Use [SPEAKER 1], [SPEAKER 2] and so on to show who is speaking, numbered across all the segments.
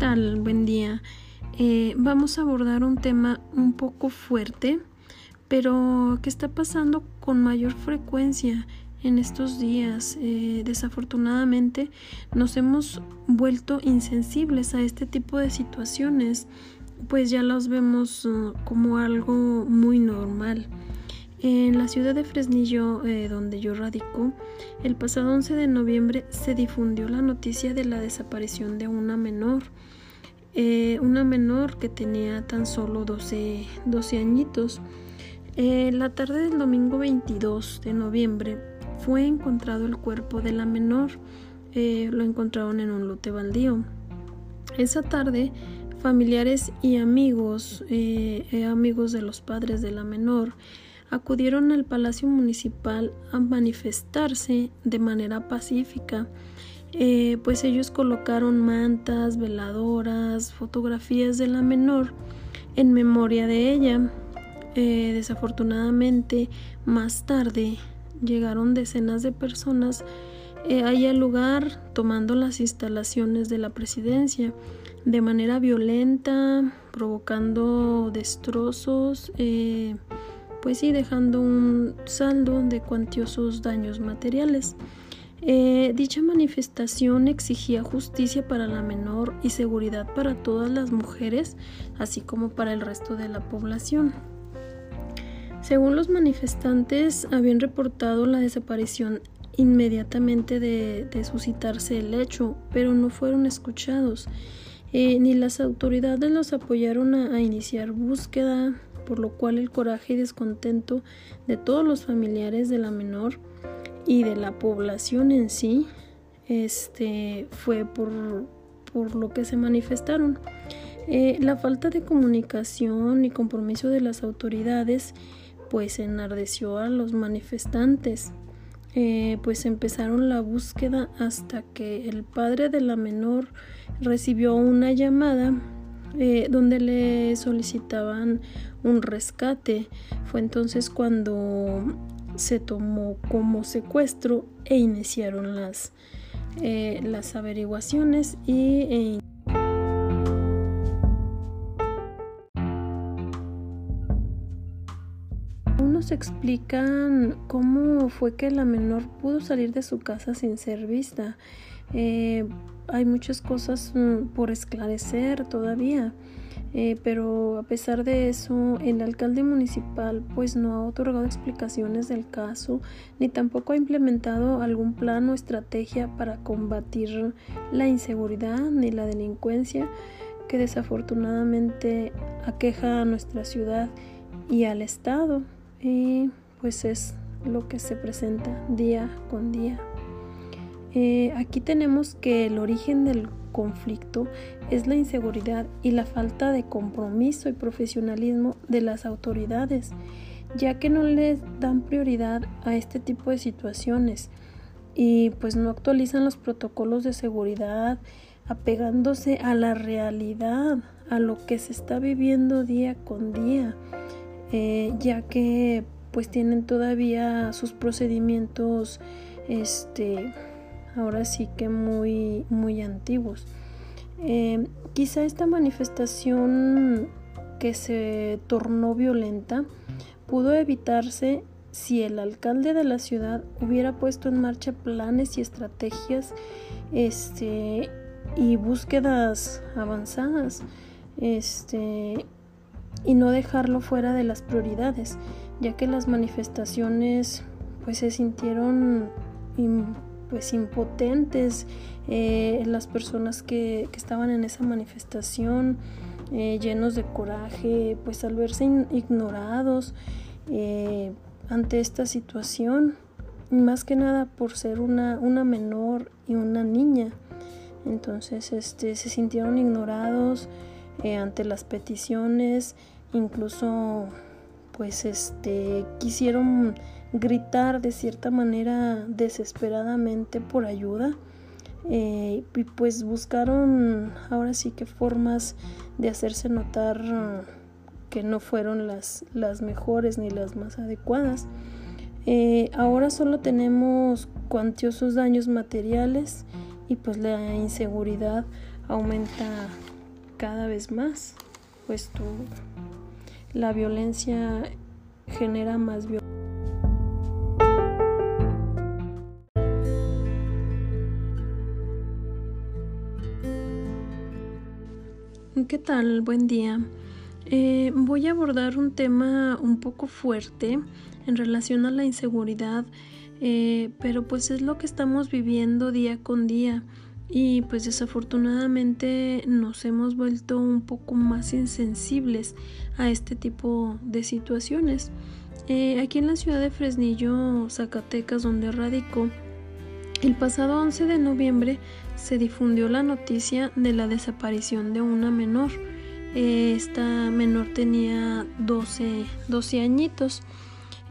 [SPEAKER 1] tal? Buen día. Eh, vamos a abordar un tema un poco fuerte, pero que está pasando con mayor frecuencia en estos días. Eh, desafortunadamente nos hemos vuelto insensibles a este tipo de situaciones, pues ya los vemos uh, como algo muy normal. En la ciudad de Fresnillo, eh, donde yo radico, el pasado 11 de noviembre se difundió la noticia de la desaparición de una menor, eh, una menor que tenía tan solo 12, 12 añitos. Eh, la tarde del domingo 22 de noviembre fue encontrado el cuerpo de la menor, lo encontraron en un lote baldío. Esa tarde, familiares y amigos, amigos de los padres de la menor, acudieron al Palacio Municipal a manifestarse de manera pacífica, eh, pues ellos colocaron mantas, veladoras, fotografías de la menor en memoria de ella. Eh, desafortunadamente, más tarde llegaron decenas de personas eh, ahí al lugar tomando las instalaciones de la presidencia de manera violenta, provocando destrozos pues sí, dejando un saldo de cuantiosos daños materiales. Eh, dicha manifestación exigía justicia para la menor y seguridad para todas las mujeres, así como para el resto de la población. Según los manifestantes, habían reportado la desaparición inmediatamente de, suscitarse el hecho, pero no fueron escuchados. Eh, ni las autoridades los apoyaron a iniciar búsqueda, por lo cual el coraje y descontento de todos los familiares de la menor y de la población en sí este, fue por, por lo que se manifestaron. Eh, la falta de comunicación y compromiso de las autoridades pues enardeció a los manifestantes. Eh, pues empezaron la búsqueda hasta que el padre de la menor recibió una llamada eh, donde le solicitaban un rescate. Fue entonces cuando se tomó como secuestro e iniciaron las, eh, las averiguaciones y e unos explican cómo fue que la menor pudo salir de su casa sin ser vista. Eh, hay muchas cosas mm, por esclarecer todavía. Eh, pero a pesar de eso, el alcalde municipal pues no ha otorgado explicaciones del caso ni tampoco ha implementado algún plan o estrategia para combatir la inseguridad ni la delincuencia que desafortunadamente aqueja a nuestra ciudad y al estado y pues es lo que se presenta día con día. Eh, aquí tenemos que el origen del conflicto es la inseguridad y la falta de compromiso y profesionalismo de las autoridades, ya que no les dan prioridad a este tipo de situaciones y pues no actualizan los protocolos de seguridad apegándose a la realidad, a lo que se está viviendo día con día, eh, ya que pues tienen todavía sus procedimientos este ahora sí que muy, muy antiguos. Eh, quizá esta manifestación que se tornó violenta pudo evitarse si el alcalde de la ciudad hubiera puesto en marcha planes y estrategias este, y búsquedas avanzadas este, y no dejarlo fuera de las prioridades, ya que las manifestaciones pues se sintieron pues impotentes eh, las personas que, estaban en esa manifestación eh, llenos de coraje pues al verse ignorados eh, ante esta situación más que nada por ser una, una menor y una niña. Entonces este se sintieron ignorados ante las peticiones incluso pues este quisieron gritar de cierta manera desesperadamente por ayuda eh, y pues buscaron ahora sí que formas de hacerse notar que no fueron las, las mejores ni las más adecuadas. Eh, ahora solo tenemos cuantiosos daños materiales y pues la inseguridad aumenta cada vez más, puesto la violencia genera más violencia. ¿Qué tal? Buen día. Eh, voy a abordar un tema un poco fuerte en relación a la inseguridad, eh, pero pues es lo que estamos viviendo día con día y pues desafortunadamente nos hemos vuelto un poco más insensibles a este tipo de situaciones. Eh, aquí en la ciudad de Fresnillo, Zacatecas, donde radico, el pasado 11 de noviembre se difundió la noticia de la desaparición de una menor. Eh, esta menor tenía 12, 12 añitos.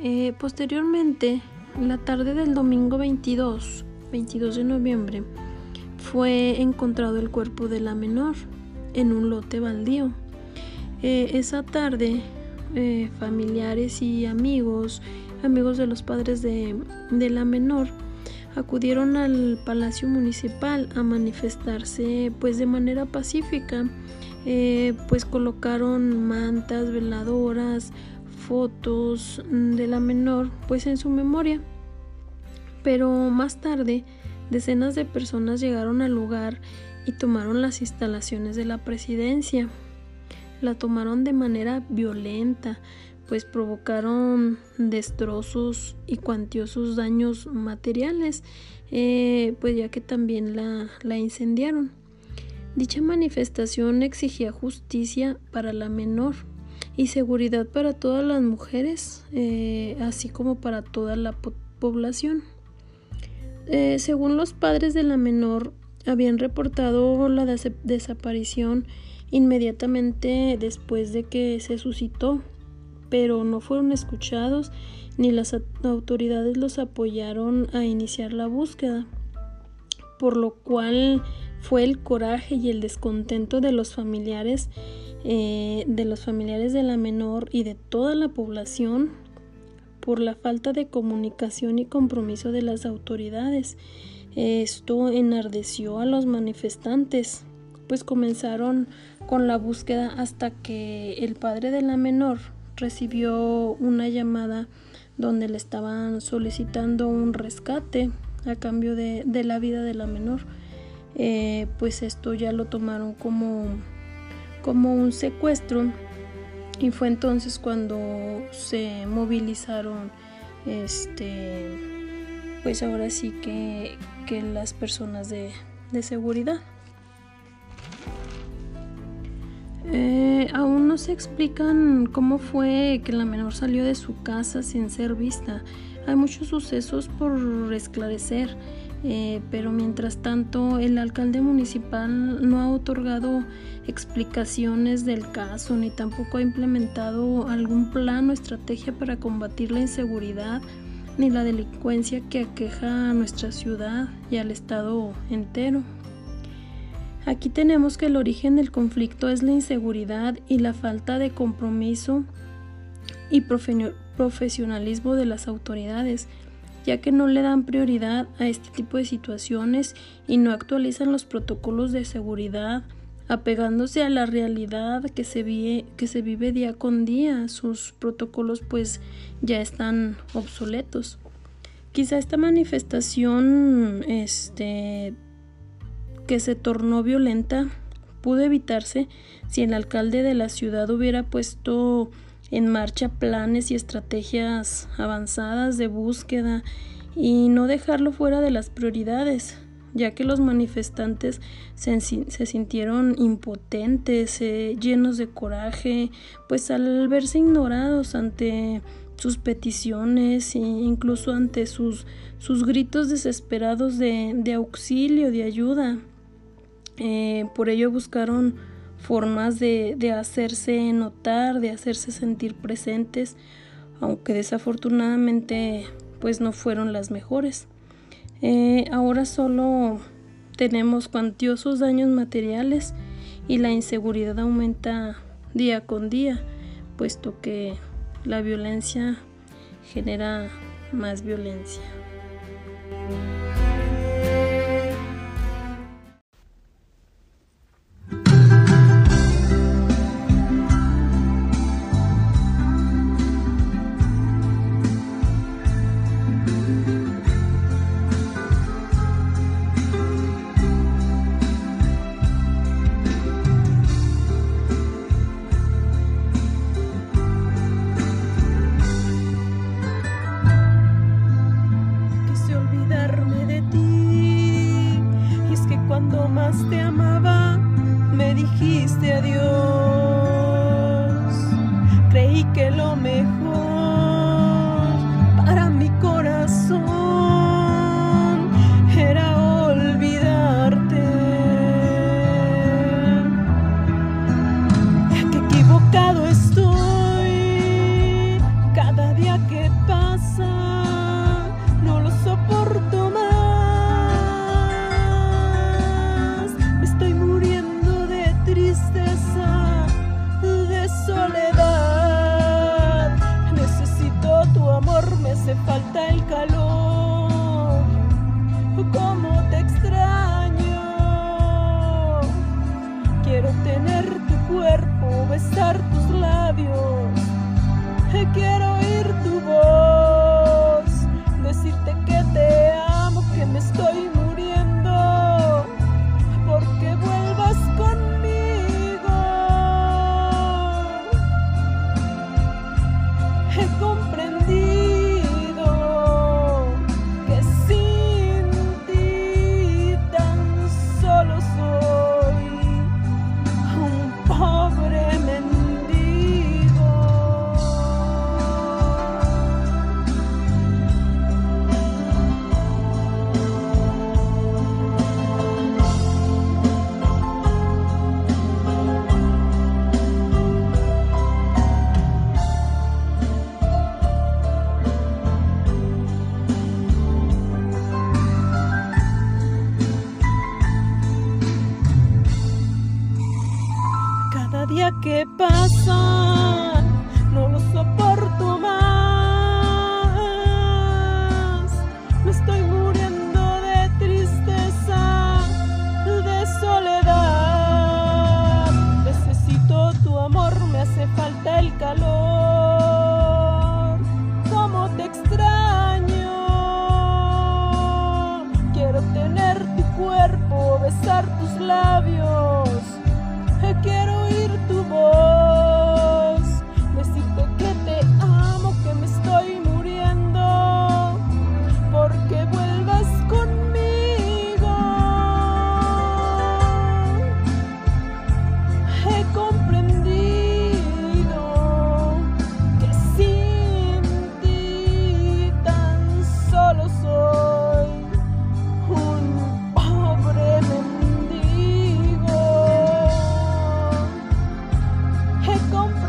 [SPEAKER 1] Eh, posteriormente, la tarde del domingo 22, 22 de noviembre, fue encontrado el cuerpo de la menor en un lote baldío. Eh, esa tarde, familiares y amigos, amigos de los padres de, de la menor, acudieron al Palacio Municipal a manifestarse pues de manera pacífica. Eh, pues colocaron mantas, veladoras, fotos de la menor pues en su memoria. Pero más tarde decenas de personas llegaron al lugar y tomaron las instalaciones de la presidencia. La tomaron de manera violenta, pues provocaron destrozos y cuantiosos daños materiales, eh, pues ya que también la, incendiaron. Dicha manifestación exigía justicia para la menor y seguridad para todas las mujeres, eh, así como para toda la población. Eh, según los padres de la menor, habían reportado la desaparición inmediatamente después de que se suscitó pero no fueron escuchados ni las autoridades los apoyaron a iniciar la búsqueda, por lo cual fue el coraje y el descontento de los familiares eh, de los familiares de la menor y de toda la población por la falta de comunicación y compromiso de las autoridades. Esto enardeció a los manifestantes, pues comenzaron con la búsqueda hasta que el padre de la menor recibió una llamada donde le estaban solicitando un rescate a cambio de, la vida de la menor. Eh, pues esto ya lo tomaron como, como un secuestro y fue entonces cuando se movilizaron este pues ahora sí que, que las personas de, de seguridad. Eh, aún no se explican cómo fue que la menor salió de su casa sin ser vista. Hay muchos sucesos por esclarecer, eh, pero mientras tanto el alcalde municipal no ha otorgado explicaciones del caso ni tampoco ha implementado algún plan o estrategia para combatir la inseguridad ni la delincuencia que aqueja a nuestra ciudad y al estado entero. Aquí tenemos que el origen del conflicto es la inseguridad y la falta de compromiso y profesionalismo de las autoridades, ya que no le dan prioridad a este tipo de situaciones y no actualizan los protocolos de seguridad, apegándose a la realidad que se, vive, que se vive día con día. Sus protocolos pues ya están obsoletos. Quizá esta manifestación este, que se tornó violenta pudo evitarse si el alcalde de la ciudad hubiera puesto en marcha planes y estrategias avanzadas de búsqueda y no dejarlo fuera de las prioridades, ya que los manifestantes se, sintieron impotentes, eh, llenos de coraje, pues al verse ignorados ante sus peticiones e incluso ante sus, sus gritos desesperados de, de auxilio, de ayuda. Eh, por ello buscaron formas de, hacerse notar, de hacerse sentir presentes, aunque desafortunadamente pues no fueron las mejores. Eh, ahora solo tenemos cuantiosos daños materiales y la inseguridad aumenta día con día, puesto que la violencia genera más violencia.
[SPEAKER 2] Besar tus labios. Quiero come?